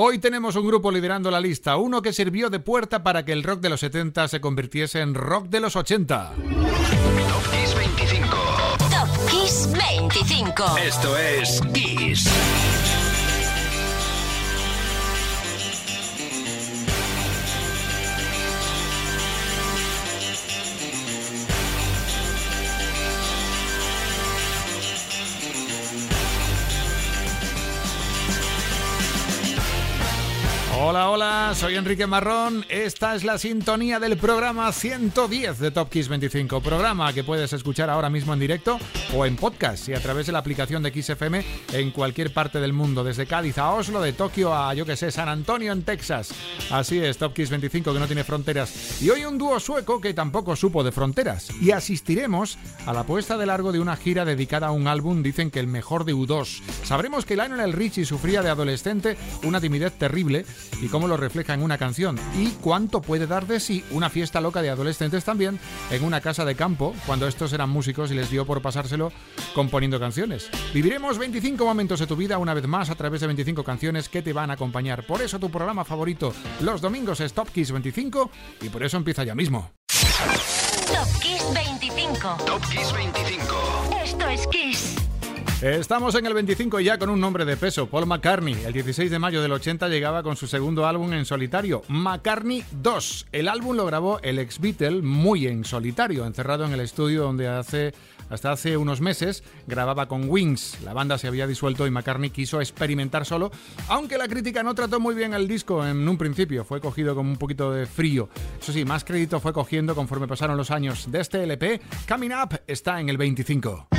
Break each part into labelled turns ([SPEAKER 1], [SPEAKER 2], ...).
[SPEAKER 1] Hoy tenemos un grupo liderando la lista, uno que sirvió de puerta para que el rock de los 70 se convirtiese en rock de los 80.
[SPEAKER 2] Top Kiss 25.
[SPEAKER 3] Top Kiss 25.
[SPEAKER 2] Esto es Kiss.
[SPEAKER 1] Hola, hola, soy Enrique Marrón. Esta es la sintonía del programa 110 de Top Kiss 25. Programa que puedes escuchar ahora mismo en directo o en podcast y a través de la aplicación de Kiss FM en cualquier parte del mundo, desde Cádiz a Oslo, de Tokio a, yo que sé, San Antonio en Texas. Así es, Top Kiss 25 que no tiene fronteras. Y hoy un dúo sueco que tampoco supo de fronteras. Y asistiremos a la puesta de largo de una gira dedicada a un álbum, dicen que el mejor de U2. Sabremos que Lionel Richie sufría de adolescente una timidez terrible y cómo lo refleja en una canción y cuánto puede dar de sí una fiesta loca de adolescentes también en una casa de campo cuando estos eran músicos y les dio por pasárselo componiendo canciones. Viviremos 25 momentos de tu vida una vez más a través de 25 canciones que te van a acompañar. Por eso tu programa favorito los domingos es Top Kiss 25 y por eso empieza ya mismo.
[SPEAKER 3] Top Kiss 25.
[SPEAKER 2] Top Kiss 25.
[SPEAKER 3] Esto es Kiss.
[SPEAKER 1] Estamos en el 25 ya con un nombre de peso, Paul McCartney. El 16 de mayo del 80 llegaba con su segundo álbum en solitario, McCartney 2. El álbum lo grabó el ex Beatle muy en solitario, encerrado en el estudio donde hace hasta hace unos meses grababa con Wings. La banda se había disuelto y McCartney quiso experimentar solo, aunque la crítica no trató muy bien el disco en un principio, fue cogido con un poquito de frío. Eso sí, más crédito fue cogiendo conforme pasaron los años de este LP. Coming Up está en el 25.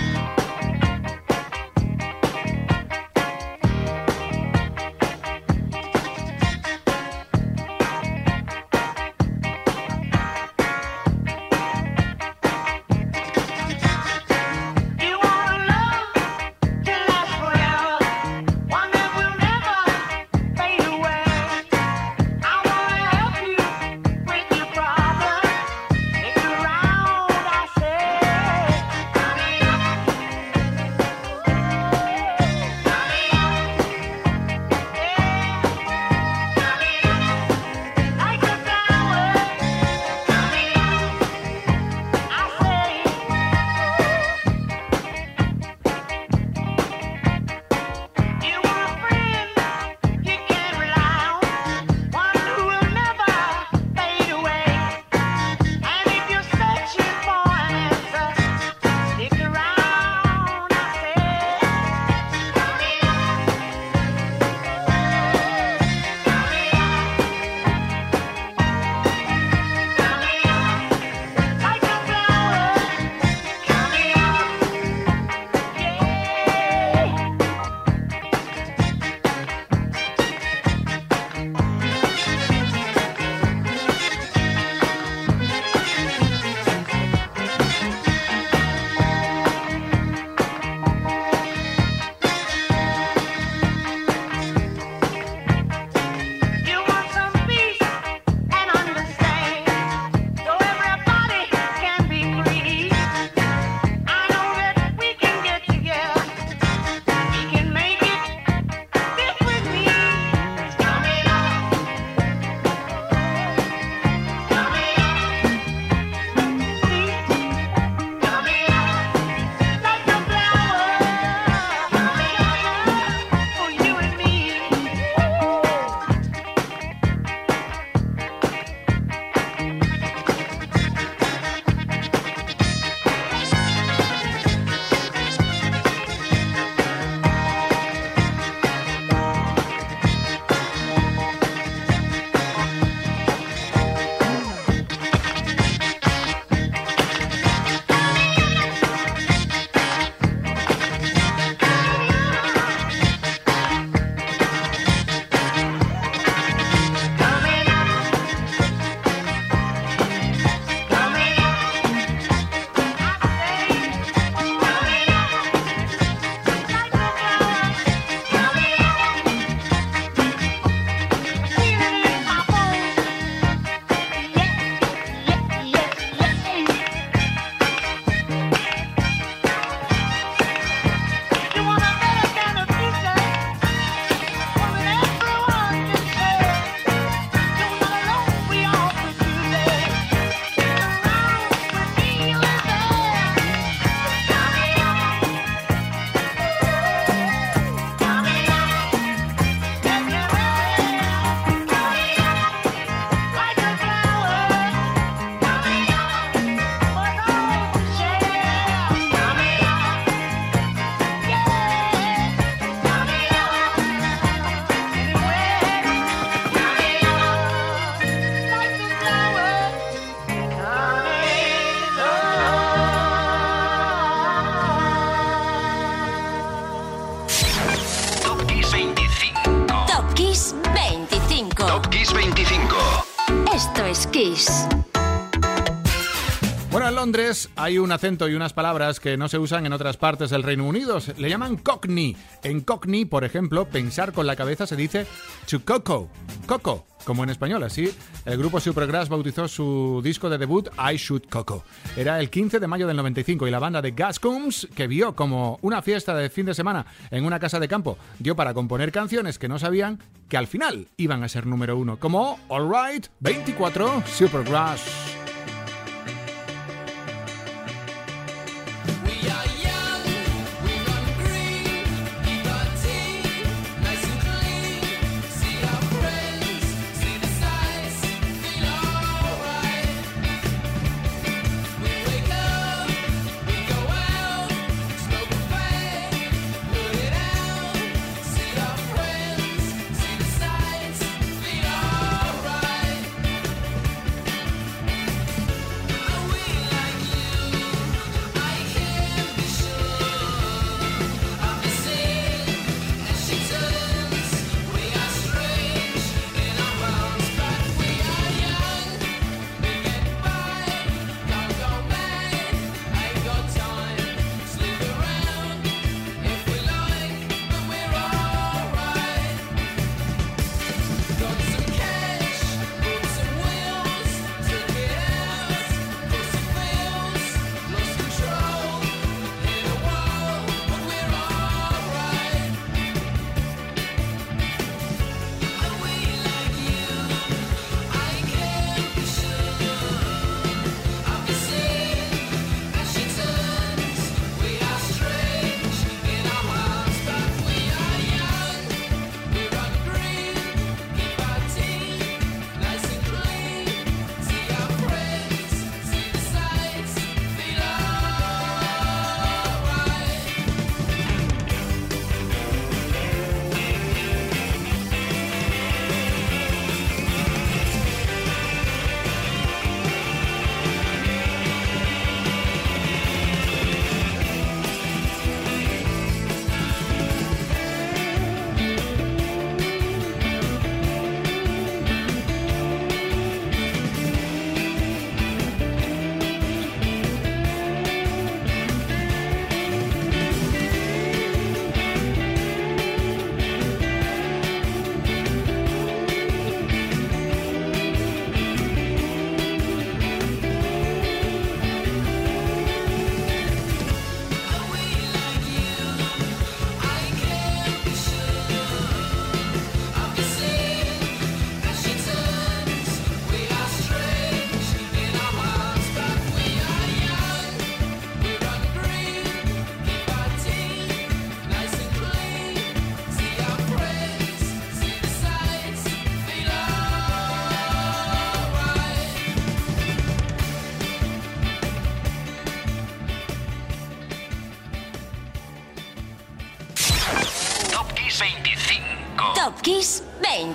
[SPEAKER 4] Londres hay un acento y unas palabras que no se usan en otras partes del Reino Unido. Le llaman cockney. En cockney, por ejemplo, pensar con la cabeza se dice to coco. Coco, como en español. Así, el grupo Supergrass bautizó su disco de debut I Shoot Coco. Era el 15 de mayo del 95 y la banda de Gascooms, que vio como una fiesta de fin de semana en una casa de campo, dio para componer canciones que no sabían que al final iban a ser número uno, como All Right 24 Supergrass.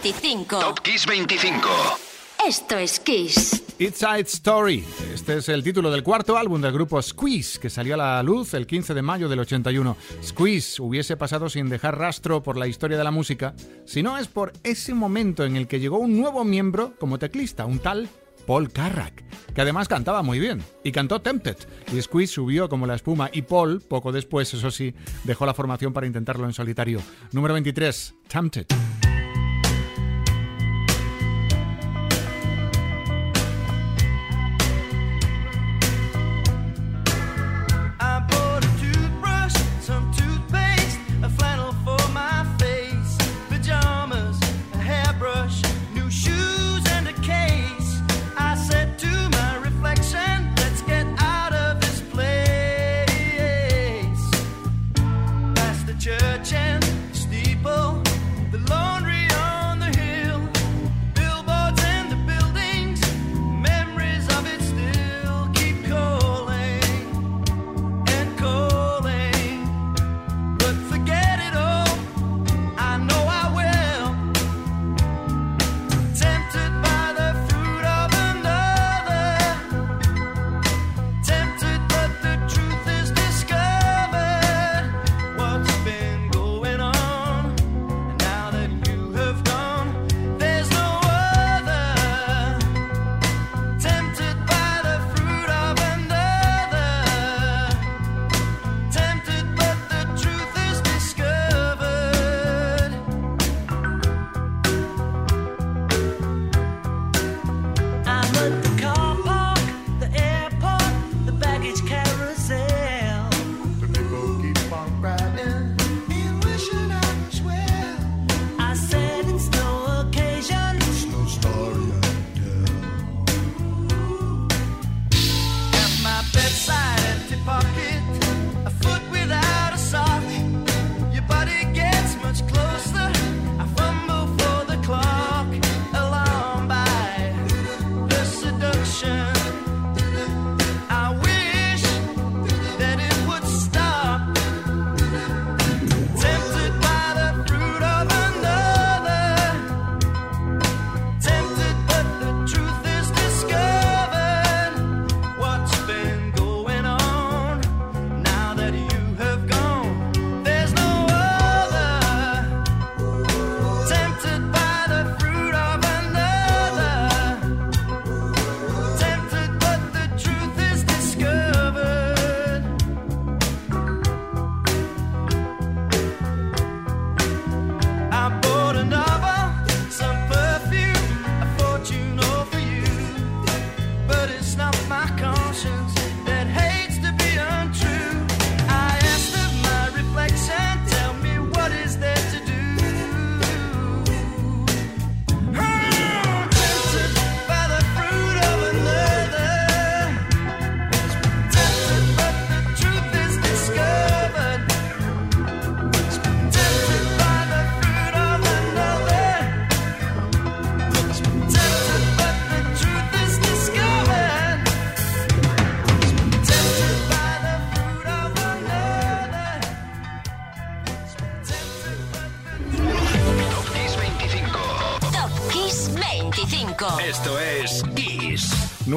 [SPEAKER 3] 25.
[SPEAKER 2] Top Kiss 25. Esto es Kiss.
[SPEAKER 4] It's Side Story. Este es el título del cuarto álbum del grupo Squeeze, que salió a la luz el 15 de mayo del 81. Squeeze hubiese pasado sin dejar rastro por la historia de la música, si no es por ese momento en el que llegó un nuevo miembro como teclista, un tal Paul Carrack, que además cantaba muy bien y cantó Tempted. Y Squeeze subió como la espuma y Paul, poco después, eso sí, dejó la formación para intentarlo en solitario. Número 23, Tempted.
[SPEAKER 5] Church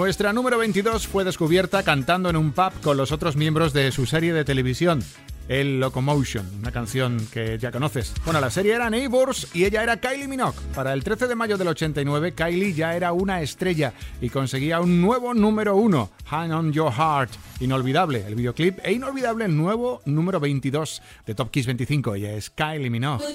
[SPEAKER 6] Nuestra número 22 fue descubierta cantando en un pub con los otros miembros de su serie de televisión, El Locomotion, una canción que ya conoces. Bueno, la serie era Neighbors y ella era Kylie Minogue. Para el 13 de mayo del 89, Kylie ya era una estrella y conseguía un nuevo número uno, Hang on Your Heart. Inolvidable el videoclip e inolvidable el nuevo número 22 de Top Kiss 25. Ella es Kylie Minogue.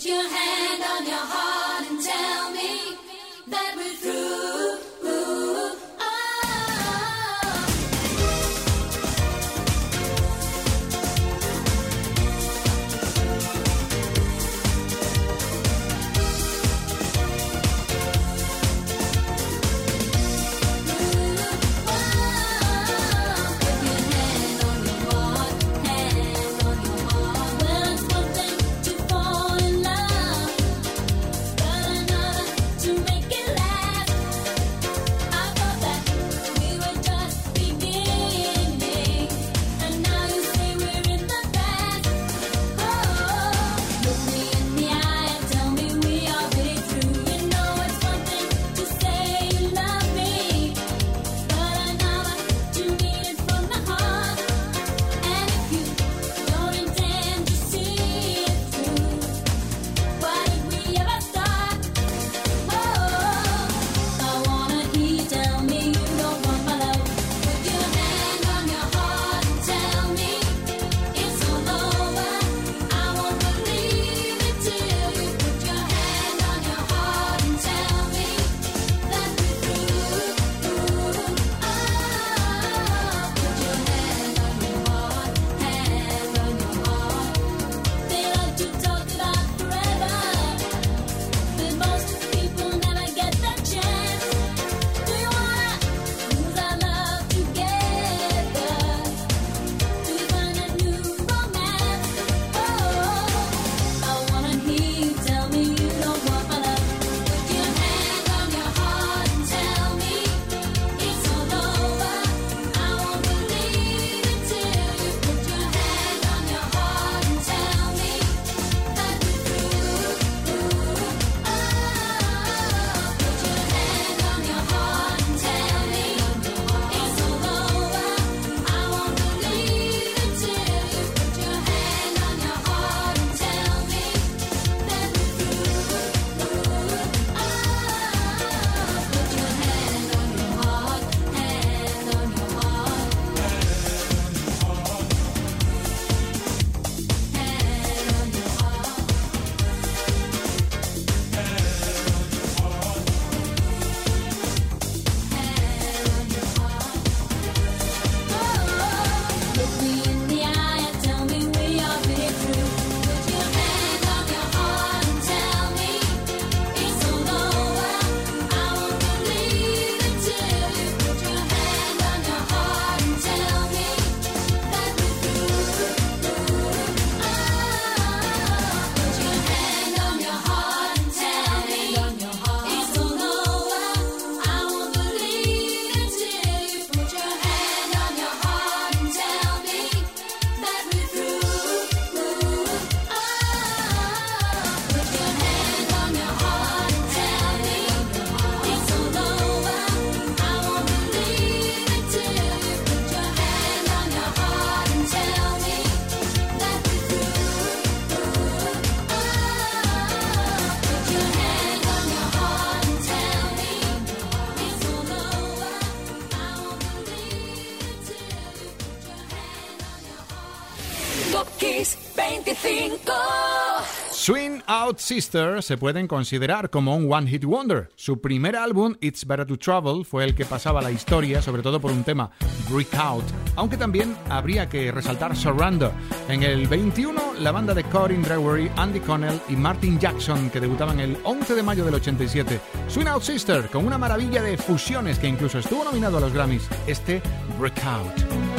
[SPEAKER 6] Sister se pueden considerar como un One Hit Wonder. Su primer álbum, It's Better to Travel, fue el que pasaba la historia, sobre todo por un tema, Break Out. Aunque también habría que resaltar Surrender. En el 21, la banda de Corin Drewery, Andy Connell y Martin Jackson, que debutaban el 11 de mayo del 87. Swing Out Sister, con una maravilla de fusiones que incluso estuvo nominado a los Grammys. Este, Break Out.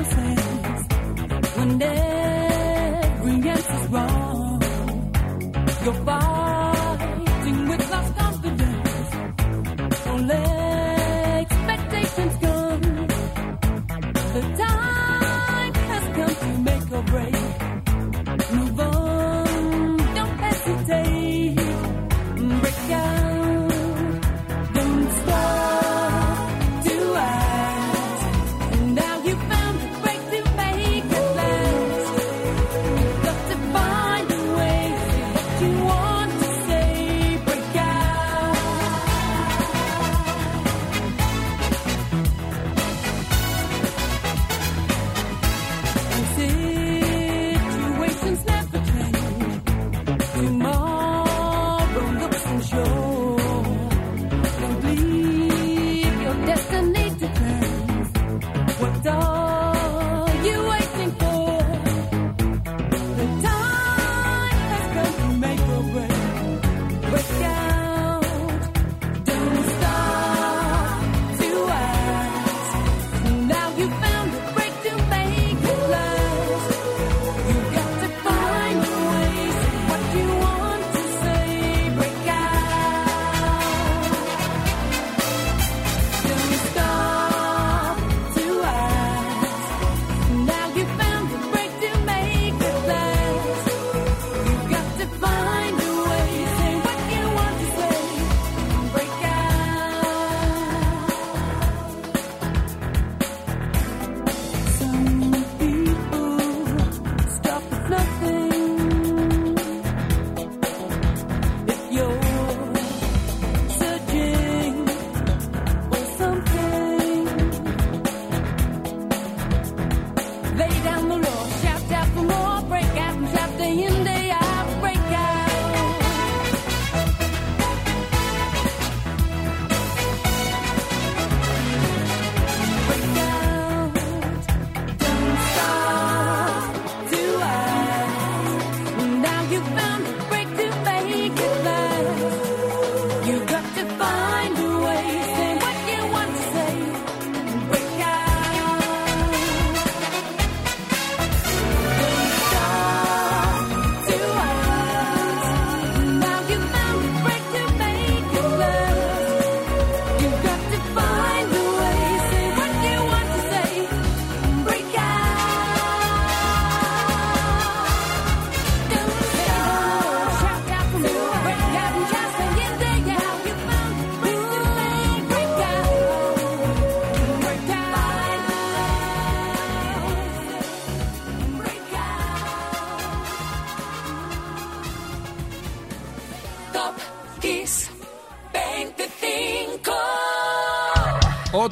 [SPEAKER 7] I'm sorry.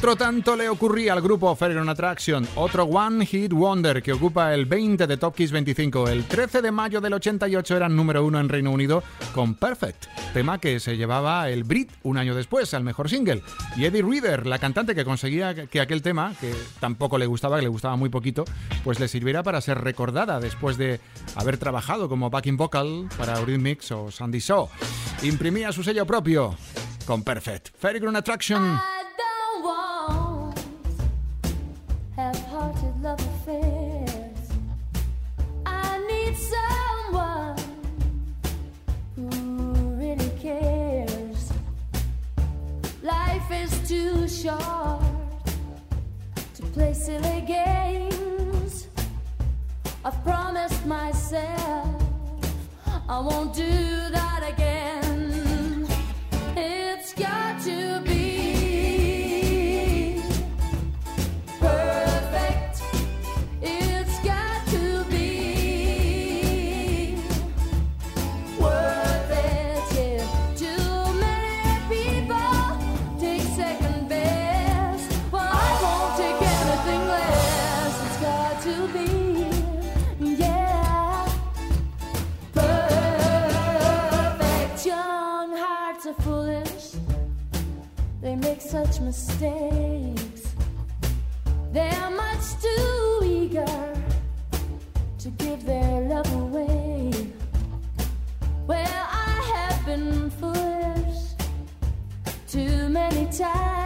[SPEAKER 1] Otro tanto le ocurría al grupo Fairground Attraction, otro One Hit Wonder que ocupa el 20 de Top Kiss 25. El 13 de mayo del 88 eran número uno en Reino Unido con Perfect, tema que se llevaba el Brit un año después al mejor single. Y Eddie Reader, la cantante que conseguía que aquel tema, que tampoco le gustaba, que le gustaba muy poquito, pues le sirviera para ser recordada después de haber trabajado como backing vocal para Eurythmics o Sandy Shaw. Imprimía su sello propio con Perfect. Fairground Attraction.
[SPEAKER 8] Short to play silly games. I've promised myself I won't do that again. time.